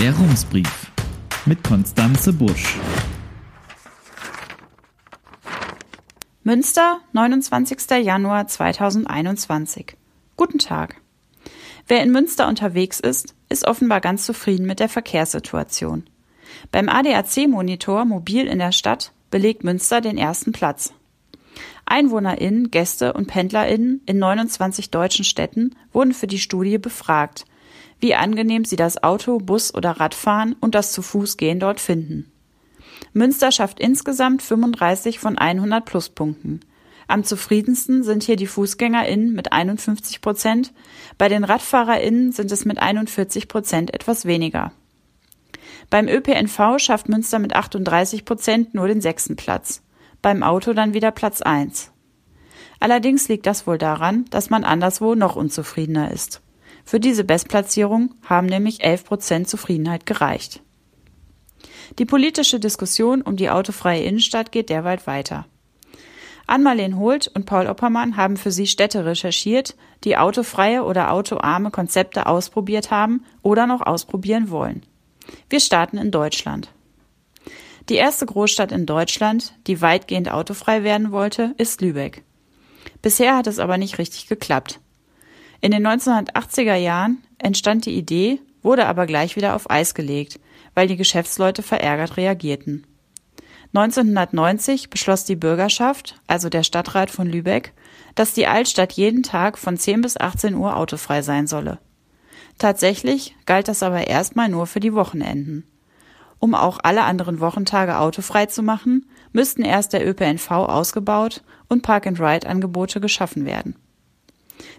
Der Rumsbrief mit Konstanze Busch. Münster, 29. Januar 2021. Guten Tag. Wer in Münster unterwegs ist, ist offenbar ganz zufrieden mit der Verkehrssituation. Beim ADAC-Monitor Mobil in der Stadt belegt Münster den ersten Platz. EinwohnerInnen, Gäste und PendlerInnen in 29 deutschen Städten wurden für die Studie befragt, wie angenehm sie das Auto, Bus oder Radfahren und das zu Fuß gehen dort finden. Münster schafft insgesamt 35 von 100 Pluspunkten. Am zufriedensten sind hier die FußgängerInnen mit 51 Prozent, bei den RadfahrerInnen sind es mit 41 Prozent etwas weniger. Beim ÖPNV schafft Münster mit 38 Prozent nur den sechsten Platz beim Auto dann wieder Platz 1. Allerdings liegt das wohl daran, dass man anderswo noch unzufriedener ist. Für diese Bestplatzierung haben nämlich 11 Prozent Zufriedenheit gereicht. Die politische Diskussion um die autofreie Innenstadt geht derweil weiter. Ann-Marleen Holt und Paul Oppermann haben für sie Städte recherchiert, die autofreie oder autoarme Konzepte ausprobiert haben oder noch ausprobieren wollen. Wir starten in Deutschland. Die erste Großstadt in Deutschland, die weitgehend autofrei werden wollte, ist Lübeck. Bisher hat es aber nicht richtig geklappt. In den 1980er Jahren entstand die Idee, wurde aber gleich wieder auf Eis gelegt, weil die Geschäftsleute verärgert reagierten. 1990 beschloss die Bürgerschaft, also der Stadtrat von Lübeck, dass die Altstadt jeden Tag von 10 bis 18 Uhr autofrei sein solle. Tatsächlich galt das aber erstmal nur für die Wochenenden. Um auch alle anderen Wochentage autofrei zu machen, müssten erst der ÖPNV ausgebaut und Park-and-Ride-Angebote geschaffen werden.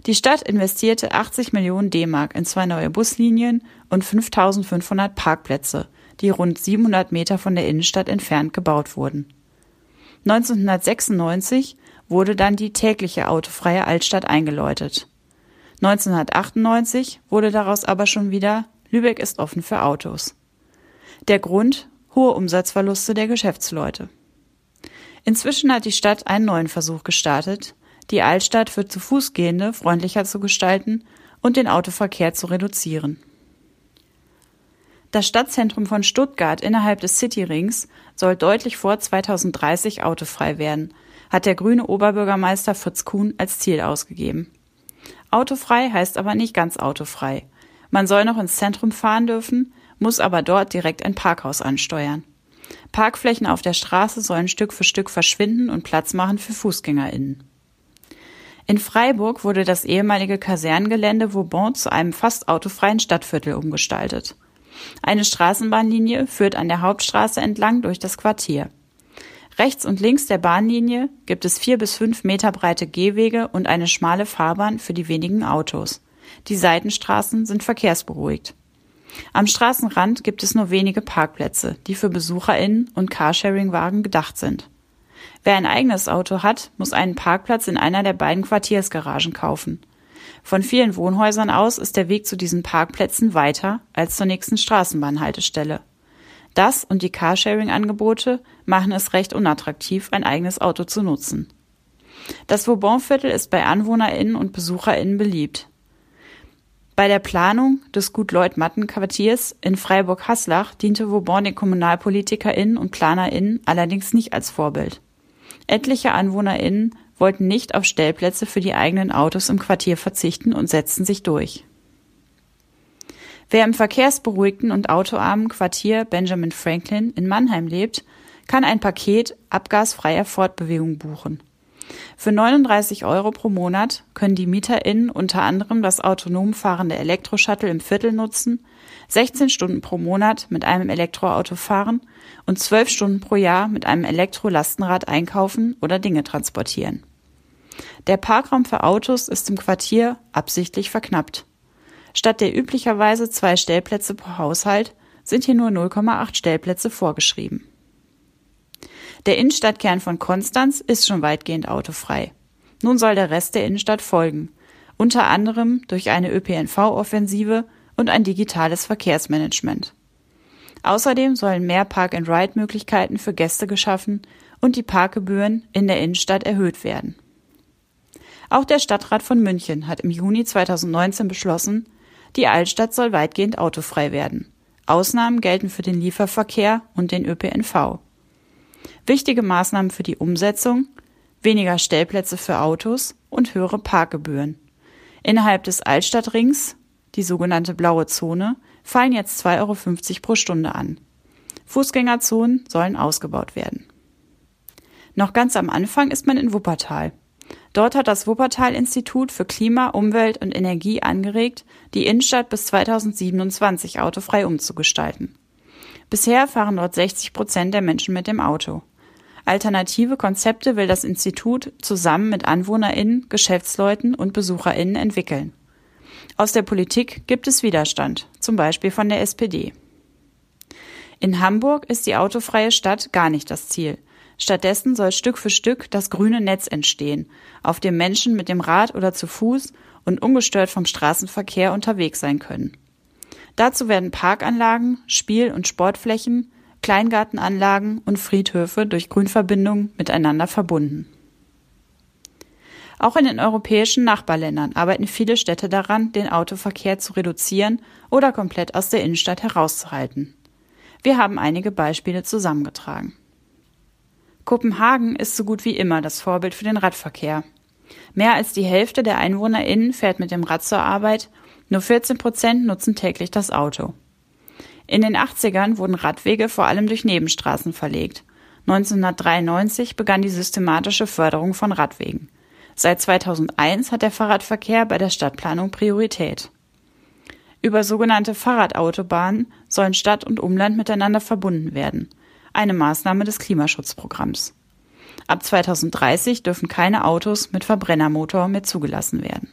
Die Stadt investierte 80 Millionen D-Mark in zwei neue Buslinien und 5500 Parkplätze, die rund 700 Meter von der Innenstadt entfernt gebaut wurden. 1996 wurde dann die tägliche autofreie Altstadt eingeläutet. 1998 wurde daraus aber schon wieder Lübeck ist offen für Autos. Der Grund hohe Umsatzverluste der Geschäftsleute. Inzwischen hat die Stadt einen neuen Versuch gestartet, die Altstadt für zu Fußgehende freundlicher zu gestalten und den Autoverkehr zu reduzieren. Das Stadtzentrum von Stuttgart innerhalb des Cityrings soll deutlich vor 2030 autofrei werden, hat der grüne Oberbürgermeister Fritz Kuhn als Ziel ausgegeben. Autofrei heißt aber nicht ganz autofrei. Man soll noch ins Zentrum fahren dürfen, muss aber dort direkt ein Parkhaus ansteuern. Parkflächen auf der Straße sollen Stück für Stück verschwinden und Platz machen für Fußgängerinnen. In Freiburg wurde das ehemalige Kasernengelände Vauban zu einem fast autofreien Stadtviertel umgestaltet. Eine Straßenbahnlinie führt an der Hauptstraße entlang durch das Quartier. Rechts und links der Bahnlinie gibt es vier bis fünf Meter breite Gehwege und eine schmale Fahrbahn für die wenigen Autos. Die Seitenstraßen sind verkehrsberuhigt. Am Straßenrand gibt es nur wenige Parkplätze, die für BesucherInnen und Carsharing-Wagen gedacht sind. Wer ein eigenes Auto hat, muss einen Parkplatz in einer der beiden Quartiersgaragen kaufen. Von vielen Wohnhäusern aus ist der Weg zu diesen Parkplätzen weiter als zur nächsten Straßenbahnhaltestelle. Das und die Carsharing-Angebote machen es recht unattraktiv, ein eigenes Auto zu nutzen. Das Vauban-Viertel ist bei AnwohnerInnen und BesucherInnen beliebt. Bei der Planung des Gut-Leut-Matten-Quartiers in Freiburg-Haslach diente Vauban den KommunalpolitikerInnen und PlanerInnen allerdings nicht als Vorbild. Etliche AnwohnerInnen wollten nicht auf Stellplätze für die eigenen Autos im Quartier verzichten und setzten sich durch. Wer im verkehrsberuhigten und autoarmen Quartier Benjamin Franklin in Mannheim lebt, kann ein Paket abgasfreier Fortbewegung buchen. Für 39 Euro pro Monat können die MieterInnen unter anderem das autonom fahrende Elektroshuttle im Viertel nutzen, 16 Stunden pro Monat mit einem Elektroauto fahren und 12 Stunden pro Jahr mit einem Elektrolastenrad einkaufen oder Dinge transportieren. Der Parkraum für Autos ist im Quartier absichtlich verknappt. Statt der üblicherweise zwei Stellplätze pro Haushalt sind hier nur 0,8 Stellplätze vorgeschrieben. Der Innenstadtkern von Konstanz ist schon weitgehend autofrei. Nun soll der Rest der Innenstadt folgen, unter anderem durch eine ÖPNV-Offensive und ein digitales Verkehrsmanagement. Außerdem sollen mehr Park-and-Ride-Möglichkeiten für Gäste geschaffen und die Parkgebühren in der Innenstadt erhöht werden. Auch der Stadtrat von München hat im Juni 2019 beschlossen, die Altstadt soll weitgehend autofrei werden. Ausnahmen gelten für den Lieferverkehr und den ÖPNV. Wichtige Maßnahmen für die Umsetzung weniger Stellplätze für Autos und höhere Parkgebühren. Innerhalb des Altstadtrings, die sogenannte blaue Zone, fallen jetzt 2,50 Euro pro Stunde an. Fußgängerzonen sollen ausgebaut werden. Noch ganz am Anfang ist man in Wuppertal. Dort hat das Wuppertal-Institut für Klima, Umwelt und Energie angeregt, die Innenstadt bis 2027 autofrei umzugestalten. Bisher fahren dort 60 Prozent der Menschen mit dem Auto. Alternative Konzepte will das Institut zusammen mit AnwohnerInnen, Geschäftsleuten und BesucherInnen entwickeln. Aus der Politik gibt es Widerstand, zum Beispiel von der SPD. In Hamburg ist die autofreie Stadt gar nicht das Ziel. Stattdessen soll Stück für Stück das grüne Netz entstehen, auf dem Menschen mit dem Rad oder zu Fuß und ungestört vom Straßenverkehr unterwegs sein können. Dazu werden Parkanlagen, Spiel- und Sportflächen, Kleingartenanlagen und Friedhöfe durch Grünverbindungen miteinander verbunden. Auch in den europäischen Nachbarländern arbeiten viele Städte daran, den Autoverkehr zu reduzieren oder komplett aus der Innenstadt herauszuhalten. Wir haben einige Beispiele zusammengetragen. Kopenhagen ist so gut wie immer das Vorbild für den Radverkehr. Mehr als die Hälfte der EinwohnerInnen fährt mit dem Rad zur Arbeit, nur 14 Prozent nutzen täglich das Auto. In den 80ern wurden Radwege vor allem durch Nebenstraßen verlegt. 1993 begann die systematische Förderung von Radwegen. Seit 2001 hat der Fahrradverkehr bei der Stadtplanung Priorität. Über sogenannte Fahrradautobahnen sollen Stadt und Umland miteinander verbunden werden. Eine Maßnahme des Klimaschutzprogramms. Ab 2030 dürfen keine Autos mit Verbrennermotor mehr zugelassen werden.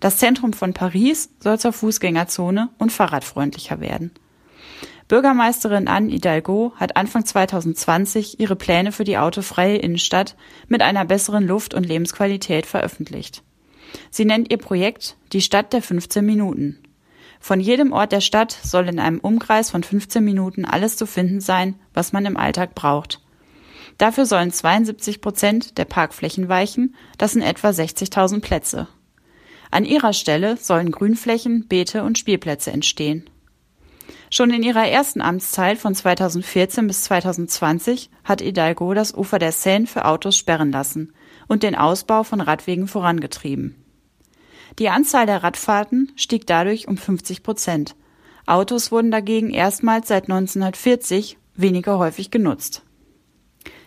Das Zentrum von Paris soll zur Fußgängerzone und fahrradfreundlicher werden. Bürgermeisterin Anne Hidalgo hat Anfang 2020 ihre Pläne für die autofreie Innenstadt mit einer besseren Luft- und Lebensqualität veröffentlicht. Sie nennt ihr Projekt die Stadt der 15 Minuten. Von jedem Ort der Stadt soll in einem Umkreis von 15 Minuten alles zu finden sein, was man im Alltag braucht. Dafür sollen 72 Prozent der Parkflächen weichen, das sind etwa 60.000 Plätze. An ihrer Stelle sollen Grünflächen, Beete und Spielplätze entstehen. Schon in ihrer ersten Amtszeit von 2014 bis 2020 hat Hidalgo das Ufer der Seine für Autos sperren lassen und den Ausbau von Radwegen vorangetrieben. Die Anzahl der Radfahrten stieg dadurch um 50 Prozent. Autos wurden dagegen erstmals seit 1940 weniger häufig genutzt.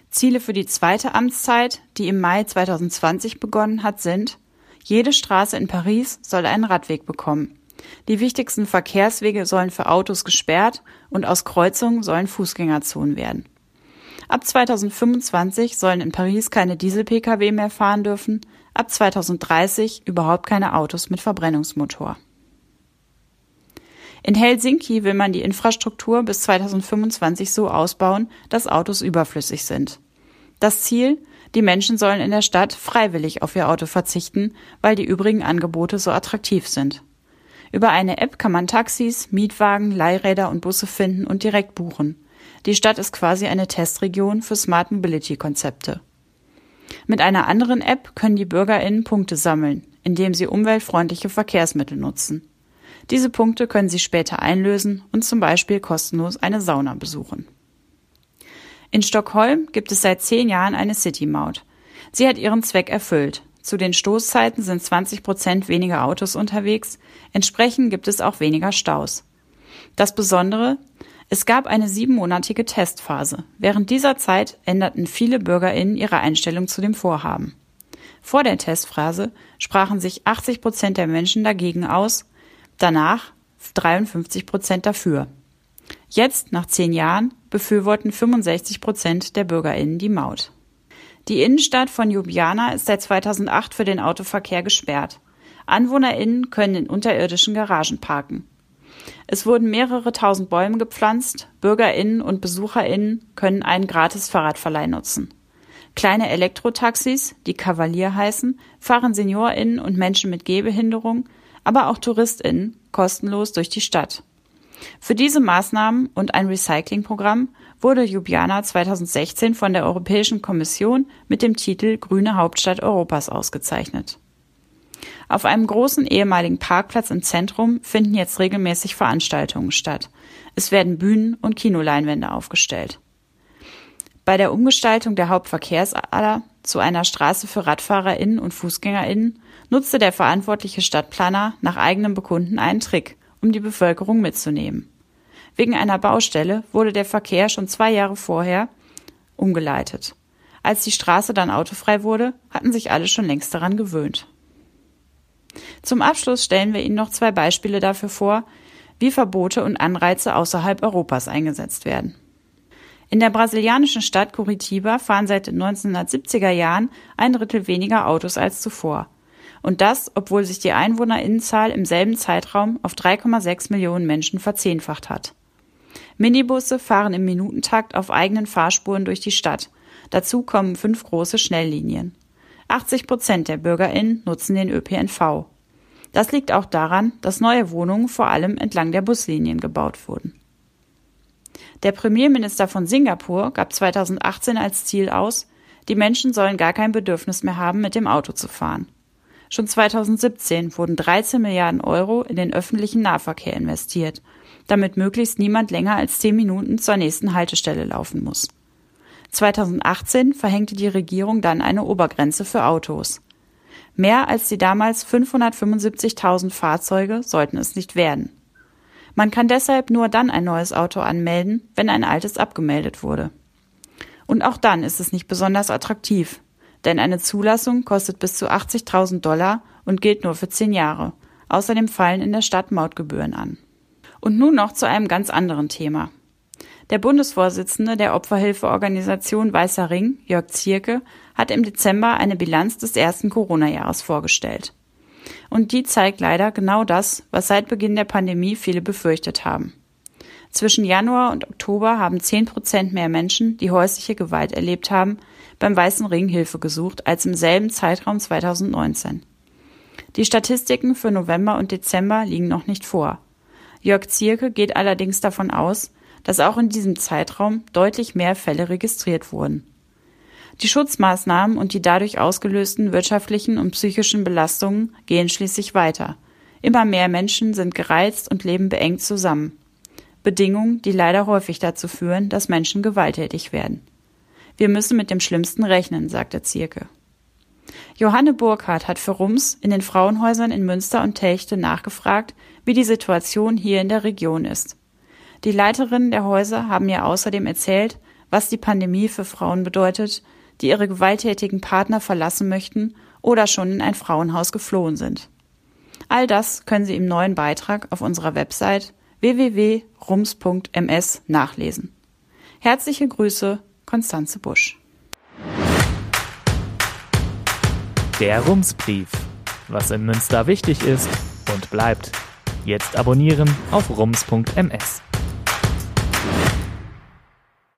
Ziele für die zweite Amtszeit, die im Mai 2020 begonnen hat, sind jede Straße in Paris soll einen Radweg bekommen. Die wichtigsten Verkehrswege sollen für Autos gesperrt und aus Kreuzungen sollen Fußgängerzonen werden. Ab 2025 sollen in Paris keine Diesel-Pkw mehr fahren dürfen, ab 2030 überhaupt keine Autos mit Verbrennungsmotor. In Helsinki will man die Infrastruktur bis 2025 so ausbauen, dass Autos überflüssig sind. Das Ziel, die Menschen sollen in der Stadt freiwillig auf ihr Auto verzichten, weil die übrigen Angebote so attraktiv sind. Über eine App kann man Taxis, Mietwagen, Leihräder und Busse finden und direkt buchen. Die Stadt ist quasi eine Testregion für Smart Mobility Konzepte. Mit einer anderen App können die BürgerInnen Punkte sammeln, indem sie umweltfreundliche Verkehrsmittel nutzen. Diese Punkte können sie später einlösen und zum Beispiel kostenlos eine Sauna besuchen. In Stockholm gibt es seit zehn Jahren eine City-Maut. Sie hat ihren Zweck erfüllt. Zu den Stoßzeiten sind 20 Prozent weniger Autos unterwegs. Entsprechend gibt es auch weniger Staus. Das Besondere, es gab eine siebenmonatige Testphase. Während dieser Zeit änderten viele BürgerInnen ihre Einstellung zu dem Vorhaben. Vor der Testphase sprachen sich 80 Prozent der Menschen dagegen aus, danach 53 Prozent dafür. Jetzt, nach zehn Jahren, befürworten 65 Prozent der BürgerInnen die Maut. Die Innenstadt von Ljubljana ist seit 2008 für den Autoverkehr gesperrt. AnwohnerInnen können in unterirdischen Garagen parken. Es wurden mehrere tausend Bäume gepflanzt, BürgerInnen und BesucherInnen können einen gratis Fahrradverleih nutzen. Kleine Elektrotaxis, die Kavalier heißen, fahren SeniorInnen und Menschen mit Gehbehinderung, aber auch TouristInnen kostenlos durch die Stadt. Für diese Maßnahmen und ein Recyclingprogramm wurde Ljubljana 2016 von der Europäischen Kommission mit dem Titel Grüne Hauptstadt Europas ausgezeichnet. Auf einem großen ehemaligen Parkplatz im Zentrum finden jetzt regelmäßig Veranstaltungen statt. Es werden Bühnen und Kinoleinwände aufgestellt. Bei der Umgestaltung der Hauptverkehrsader zu einer Straße für RadfahrerInnen und FußgängerInnen nutzte der verantwortliche Stadtplaner nach eigenem Bekunden einen Trick, um die Bevölkerung mitzunehmen. Wegen einer Baustelle wurde der Verkehr schon zwei Jahre vorher umgeleitet. Als die Straße dann autofrei wurde, hatten sich alle schon längst daran gewöhnt. Zum Abschluss stellen wir Ihnen noch zwei Beispiele dafür vor, wie Verbote und Anreize außerhalb Europas eingesetzt werden. In der brasilianischen Stadt Curitiba fahren seit den 1970er Jahren ein Drittel weniger Autos als zuvor. Und das, obwohl sich die Einwohnerinnenzahl im selben Zeitraum auf 3,6 Millionen Menschen verzehnfacht hat. Minibusse fahren im Minutentakt auf eigenen Fahrspuren durch die Stadt. Dazu kommen fünf große Schnelllinien. 80 Prozent der BürgerInnen nutzen den ÖPNV. Das liegt auch daran, dass neue Wohnungen vor allem entlang der Buslinien gebaut wurden. Der Premierminister von Singapur gab 2018 als Ziel aus, die Menschen sollen gar kein Bedürfnis mehr haben, mit dem Auto zu fahren. Schon 2017 wurden 13 Milliarden Euro in den öffentlichen Nahverkehr investiert, damit möglichst niemand länger als zehn Minuten zur nächsten Haltestelle laufen muss. 2018 verhängte die Regierung dann eine Obergrenze für Autos. Mehr als die damals 575.000 Fahrzeuge sollten es nicht werden. Man kann deshalb nur dann ein neues Auto anmelden, wenn ein altes abgemeldet wurde. Und auch dann ist es nicht besonders attraktiv, denn eine Zulassung kostet bis zu 80.000 Dollar und gilt nur für zehn Jahre. Außerdem fallen in der Stadt Mautgebühren an. Und nun noch zu einem ganz anderen Thema. Der Bundesvorsitzende der Opferhilfeorganisation Weißer Ring, Jörg Zierke, hat im Dezember eine Bilanz des ersten Corona-Jahres vorgestellt. Und die zeigt leider genau das, was seit Beginn der Pandemie viele befürchtet haben. Zwischen Januar und Oktober haben 10 Prozent mehr Menschen, die häusliche Gewalt erlebt haben, beim Weißen Ring Hilfe gesucht als im selben Zeitraum 2019. Die Statistiken für November und Dezember liegen noch nicht vor. Jörg Zierke geht allerdings davon aus, dass auch in diesem Zeitraum deutlich mehr Fälle registriert wurden. Die Schutzmaßnahmen und die dadurch ausgelösten wirtschaftlichen und psychischen Belastungen gehen schließlich weiter. Immer mehr Menschen sind gereizt und leben beengt zusammen. Bedingungen, die leider häufig dazu führen, dass Menschen gewalttätig werden. Wir müssen mit dem Schlimmsten rechnen, sagte Zierke. Johanne Burkhardt hat für Rums in den Frauenhäusern in Münster und Telchte nachgefragt, wie die Situation hier in der Region ist. Die Leiterinnen der Häuser haben mir außerdem erzählt, was die Pandemie für Frauen bedeutet, die ihre gewalttätigen Partner verlassen möchten oder schon in ein Frauenhaus geflohen sind. All das können Sie im neuen Beitrag auf unserer Website www.rums.ms nachlesen. Herzliche Grüße, Konstanze Busch. Der Rumsbrief. Was in Münster wichtig ist und bleibt. Jetzt abonnieren auf rums.ms.